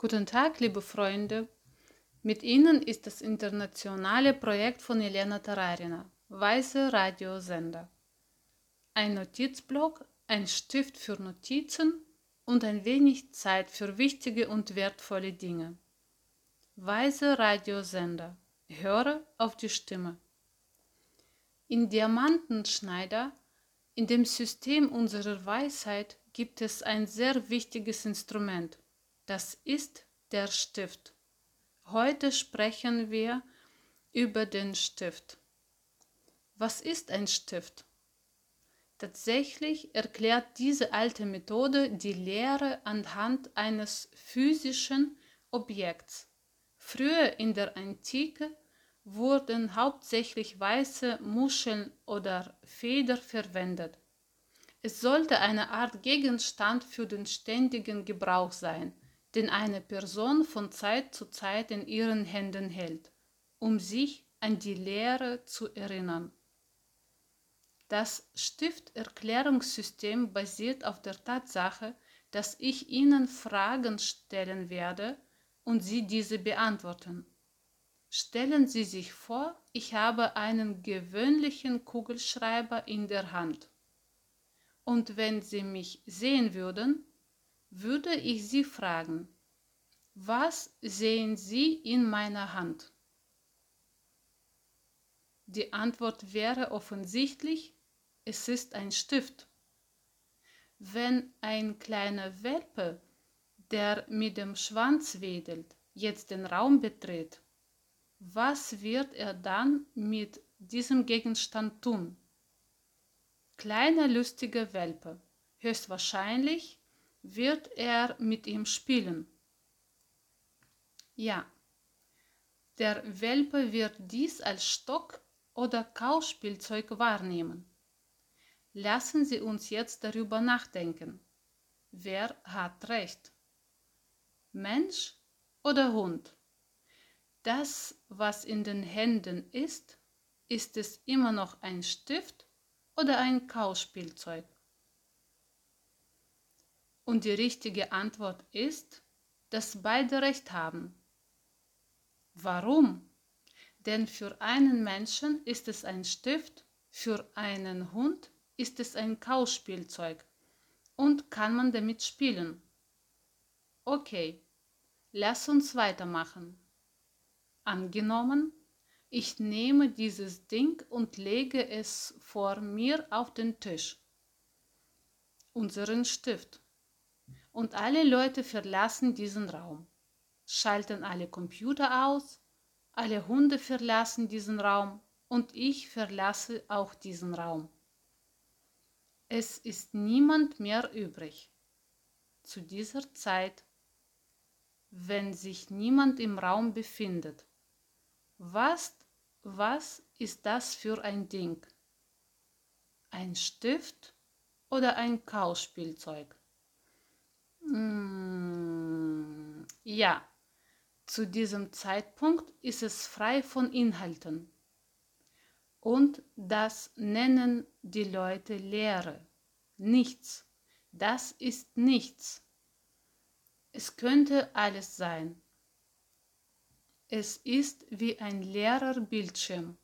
Guten Tag, liebe Freunde. Mit Ihnen ist das internationale Projekt von Elena Tararina, Weiße Radiosender. Ein Notizblock, ein Stift für Notizen und ein wenig Zeit für wichtige und wertvolle Dinge. Weiße Radiosender. Höre auf die Stimme. In Diamantenschneider, in dem System unserer Weisheit, gibt es ein sehr wichtiges Instrument. Das ist der Stift. Heute sprechen wir über den Stift. Was ist ein Stift? Tatsächlich erklärt diese alte Methode die Lehre anhand eines physischen Objekts. Früher in der Antike wurden hauptsächlich weiße Muscheln oder Feder verwendet. Es sollte eine Art Gegenstand für den ständigen Gebrauch sein, den eine Person von Zeit zu Zeit in ihren Händen hält, um sich an die Lehre zu erinnern. Das Stifterklärungssystem basiert auf der Tatsache, dass ich Ihnen Fragen stellen werde und Sie diese beantworten. Stellen Sie sich vor, ich habe einen gewöhnlichen Kugelschreiber in der Hand und wenn Sie mich sehen würden, würde ich Sie fragen, was sehen Sie in meiner Hand? Die Antwort wäre offensichtlich, es ist ein Stift. Wenn ein kleiner Welpe, der mit dem Schwanz wedelt, jetzt den Raum betritt, was wird er dann mit diesem Gegenstand tun? kleiner lustiger Welpe. Höchstwahrscheinlich wird er mit ihm spielen. Ja, der Welpe wird dies als Stock oder Kauspielzeug wahrnehmen. Lassen Sie uns jetzt darüber nachdenken. Wer hat recht? Mensch oder Hund? Das, was in den Händen ist, ist es immer noch ein Stift oder ein Kauspielzeug? Und die richtige Antwort ist, dass beide recht haben. Warum? Denn für einen Menschen ist es ein Stift, für einen Hund ist es ein Kauspielzeug und kann man damit spielen. Okay, lass uns weitermachen. Angenommen, ich nehme dieses Ding und lege es vor mir auf den Tisch. Unseren Stift. Und alle Leute verlassen diesen Raum. Schalten alle Computer aus, alle Hunde verlassen diesen Raum und ich verlasse auch diesen Raum. Es ist niemand mehr übrig. Zu dieser Zeit, wenn sich niemand im Raum befindet. Was was ist das für ein Ding? Ein Stift oder ein Kauspielzeug? Hm, ja, zu diesem Zeitpunkt ist es frei von Inhalten. Und das nennen die Leute Lehre. Nichts. Das ist nichts. Es könnte alles sein. Es ist wie ein leerer Bildschirm.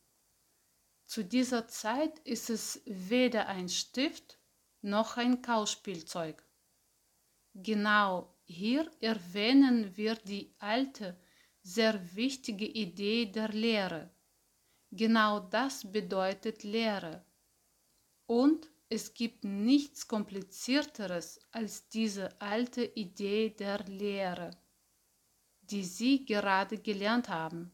Zu dieser Zeit ist es weder ein Stift noch ein Kauspielzeug. Genau hier erwähnen wir die alte, sehr wichtige Idee der Lehre. Genau das bedeutet Lehre. Und es gibt nichts Komplizierteres als diese alte Idee der Lehre die Sie gerade gelernt haben.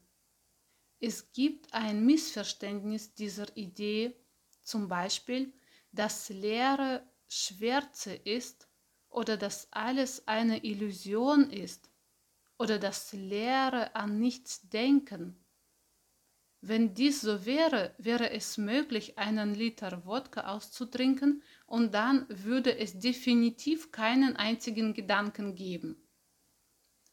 Es gibt ein Missverständnis dieser Idee, zum Beispiel, dass Lehre Schwärze ist oder dass alles eine Illusion ist oder dass Lehre an nichts denken. Wenn dies so wäre, wäre es möglich, einen Liter Wodka auszutrinken und dann würde es definitiv keinen einzigen Gedanken geben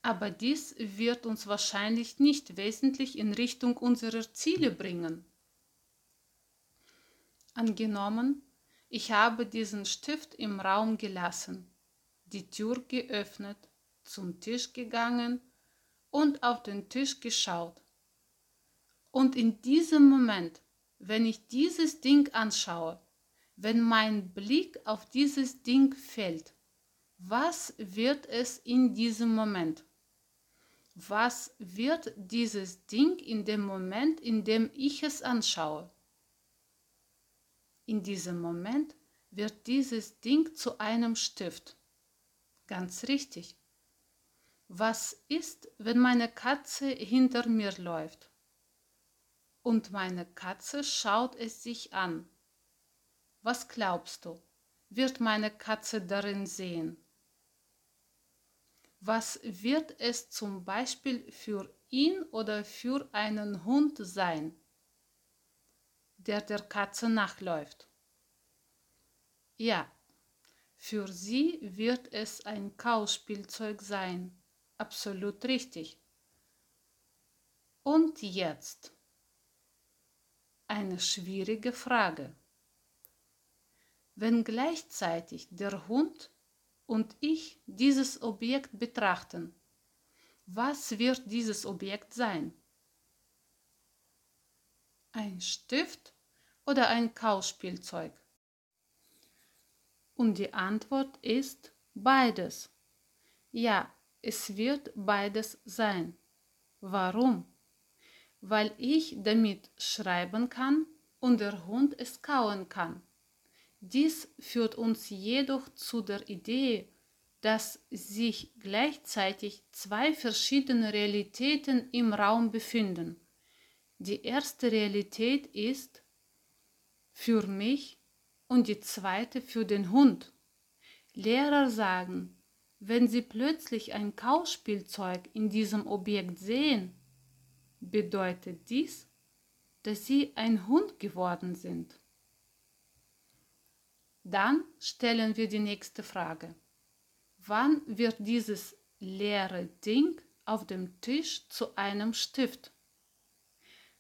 aber dies wird uns wahrscheinlich nicht wesentlich in Richtung unserer Ziele bringen. Angenommen, ich habe diesen Stift im Raum gelassen, die Tür geöffnet, zum Tisch gegangen und auf den Tisch geschaut. Und in diesem Moment, wenn ich dieses Ding anschaue, wenn mein Blick auf dieses Ding fällt, was wird es in diesem Moment? Was wird dieses Ding in dem Moment, in dem ich es anschaue? In diesem Moment wird dieses Ding zu einem Stift. Ganz richtig. Was ist, wenn meine Katze hinter mir läuft? Und meine Katze schaut es sich an. Was glaubst du, wird meine Katze darin sehen? Was wird es zum Beispiel für ihn oder für einen Hund sein, der der Katze nachläuft? Ja, für sie wird es ein Kauspielzeug sein. Absolut richtig. Und jetzt eine schwierige Frage. Wenn gleichzeitig der Hund und ich dieses Objekt betrachten, was wird dieses Objekt sein? Ein Stift oder ein Kauspielzeug? Und die Antwort ist beides. Ja, es wird beides sein. Warum? Weil ich damit schreiben kann und der Hund es kauen kann. Dies führt uns jedoch zu der Idee, dass sich gleichzeitig zwei verschiedene Realitäten im Raum befinden. Die erste Realität ist für mich und die zweite für den Hund. Lehrer sagen, wenn sie plötzlich ein Kauspielzeug in diesem Objekt sehen, bedeutet dies, dass sie ein Hund geworden sind. Dann stellen wir die nächste Frage. Wann wird dieses leere Ding auf dem Tisch zu einem Stift?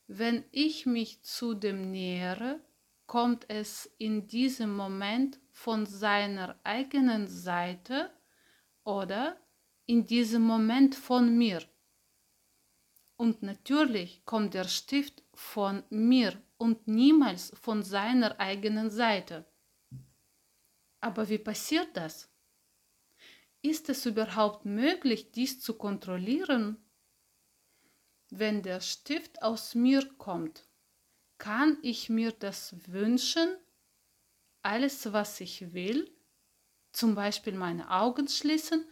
Wenn ich mich zu dem nähere, kommt es in diesem Moment von seiner eigenen Seite oder in diesem Moment von mir. Und natürlich kommt der Stift von mir und niemals von seiner eigenen Seite. Aber wie passiert das? Ist es überhaupt möglich, dies zu kontrollieren? Wenn der Stift aus mir kommt, kann ich mir das wünschen, alles, was ich will? zum Beispiel meine Augen schließen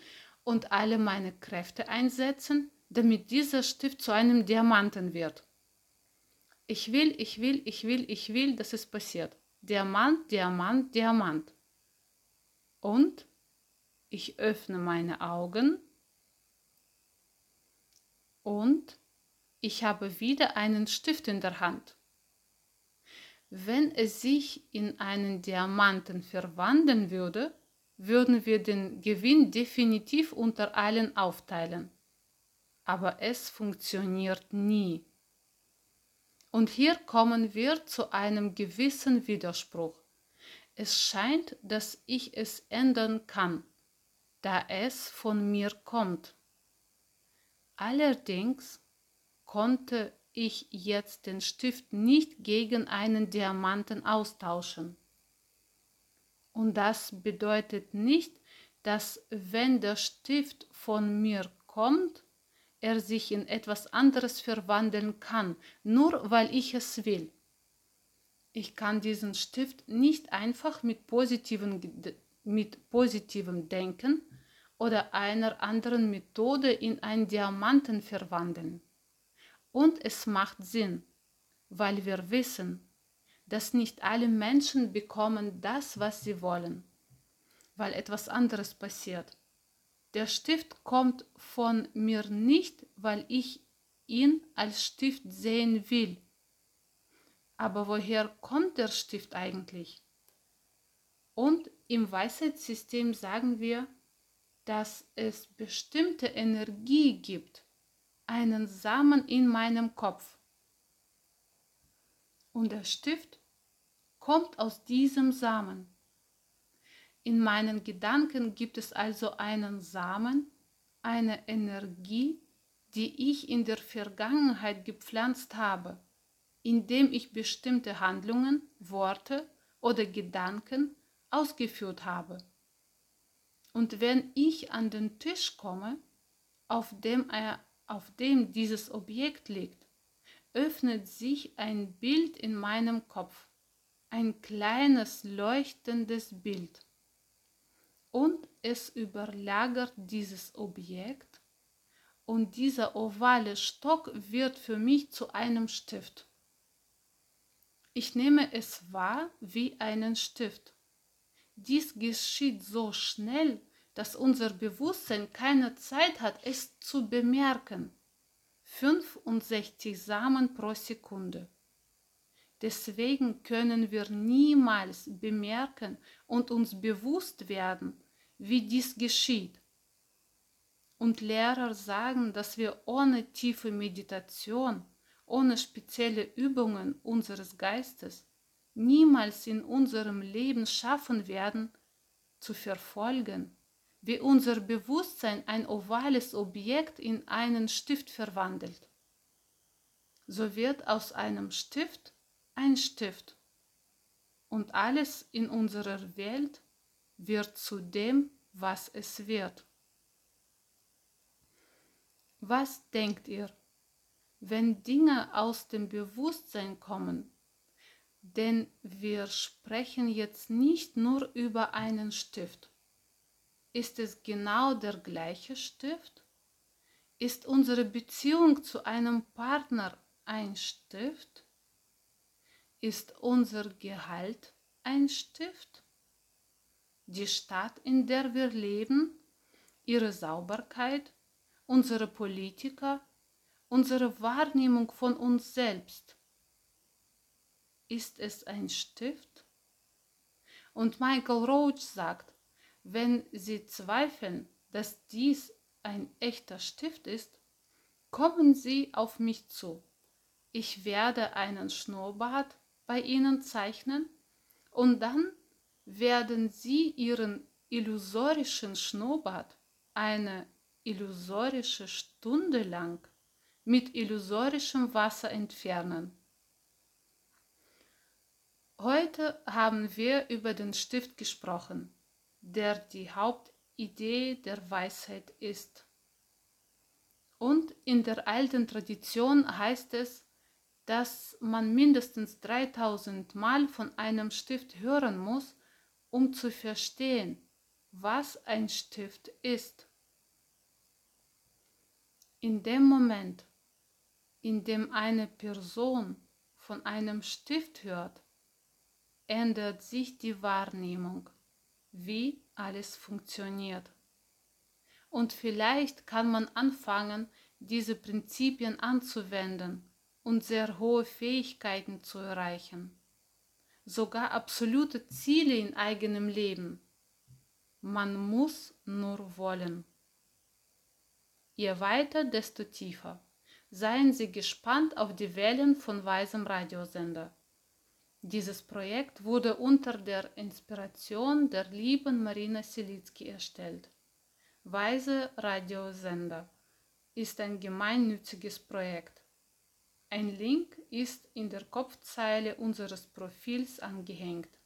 und alle meine Kräfte einsetzen, damit dieser Stift zu einem Diamanten wird. Ich will, ich will, ich will, ich will, dass es passiert. Diamant, Diamant, Diamant. Und ich öffne meine Augen und ich habe wieder einen Stift in der Hand. Wenn es sich in einen Diamanten verwandeln würde, würden wir den Gewinn definitiv unter allen aufteilen. Aber es funktioniert nie. Und hier kommen wir zu einem gewissen Widerspruch. Es scheint, dass ich es ändern kann, da es von mir kommt. Allerdings konnte ich jetzt den Stift nicht gegen einen Diamanten austauschen. Und das bedeutet nicht, dass wenn der Stift von mir kommt, er sich in etwas anderes verwandeln kann, nur weil ich es will. Ich kann diesen Stift nicht einfach mit, positiven, mit positivem Denken oder einer anderen Methode in einen Diamanten verwandeln. Und es macht Sinn, weil wir wissen, dass nicht alle Menschen bekommen das, was sie wollen, weil etwas anderes passiert. Der Stift kommt von mir nicht, weil ich ihn als Stift sehen will. Aber woher kommt der Stift eigentlich? Und im Weisheitssystem sagen wir, dass es bestimmte Energie gibt, einen Samen in meinem Kopf. Und der Stift kommt aus diesem Samen. In meinen Gedanken gibt es also einen Samen, eine Energie, die ich in der Vergangenheit gepflanzt habe, indem ich bestimmte Handlungen, Worte oder Gedanken ausgeführt habe. Und wenn ich an den Tisch komme, auf dem, er, auf dem dieses Objekt liegt, öffnet sich ein Bild in meinem Kopf, ein kleines leuchtendes Bild. Und es überlagert dieses Objekt und dieser ovale Stock wird für mich zu einem Stift. Ich nehme es wahr wie einen Stift. Dies geschieht so schnell, dass unser Bewusstsein keine Zeit hat, es zu bemerken. 65 Samen pro Sekunde. Deswegen können wir niemals bemerken und uns bewusst werden, wie dies geschieht. Und Lehrer sagen, dass wir ohne tiefe Meditation, ohne spezielle Übungen unseres Geistes niemals in unserem Leben schaffen werden, zu verfolgen, wie unser Bewusstsein ein ovales Objekt in einen Stift verwandelt. So wird aus einem Stift ein Stift und alles in unserer Welt wird zu dem, was es wird. Was denkt ihr, wenn Dinge aus dem Bewusstsein kommen? Denn wir sprechen jetzt nicht nur über einen Stift. Ist es genau der gleiche Stift? Ist unsere Beziehung zu einem Partner ein Stift? Ist unser Gehalt ein Stift? Die Stadt, in der wir leben, ihre Sauberkeit, unsere Politiker, unsere Wahrnehmung von uns selbst. Ist es ein Stift? Und Michael Roach sagt, wenn Sie zweifeln, dass dies ein echter Stift ist, kommen Sie auf mich zu. Ich werde einen Schnurrbart bei Ihnen zeichnen und dann werden Sie Ihren illusorischen Schnurrbart eine illusorische Stunde lang mit illusorischem Wasser entfernen. Heute haben wir über den Stift gesprochen der die Hauptidee der Weisheit ist. Und in der alten Tradition heißt es, dass man mindestens 3000 Mal von einem Stift hören muss, um zu verstehen, was ein Stift ist. In dem Moment, in dem eine Person von einem Stift hört, ändert sich die Wahrnehmung wie alles funktioniert. Und vielleicht kann man anfangen, diese Prinzipien anzuwenden und sehr hohe Fähigkeiten zu erreichen. Sogar absolute Ziele in eigenem Leben. Man muss nur wollen. Je weiter, desto tiefer. Seien Sie gespannt auf die Wellen von Weisem Radiosender. Dieses Projekt wurde unter der Inspiration der lieben Marina Selitzky erstellt. Weise Radiosender ist ein gemeinnütziges Projekt. Ein Link ist in der Kopfzeile unseres Profils angehängt.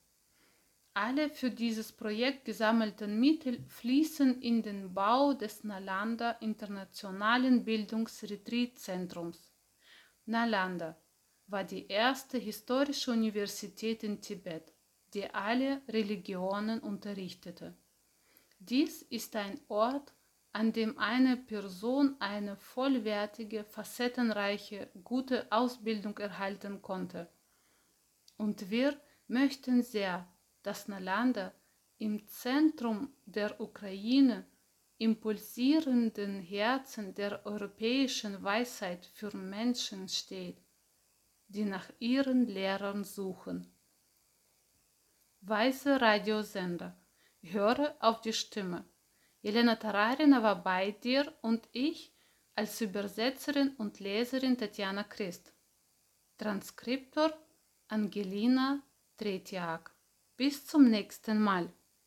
Alle für dieses Projekt gesammelten Mittel fließen in den Bau des Nalanda Internationalen Bildungsretreatzentrums. Nalanda war die erste historische Universität in Tibet, die alle Religionen unterrichtete. Dies ist ein Ort, an dem eine Person eine vollwertige, facettenreiche, gute Ausbildung erhalten konnte. Und wir möchten sehr, dass Nalanda im Zentrum der Ukraine, im pulsierenden Herzen der europäischen Weisheit für Menschen steht die nach ihren Lehrern suchen. Weiße Radiosender. Höre auf die Stimme. Jelena Tararina war bei dir und ich als Übersetzerin und Leserin Tatjana Christ. Transkriptor Angelina Tretjak. Bis zum nächsten Mal.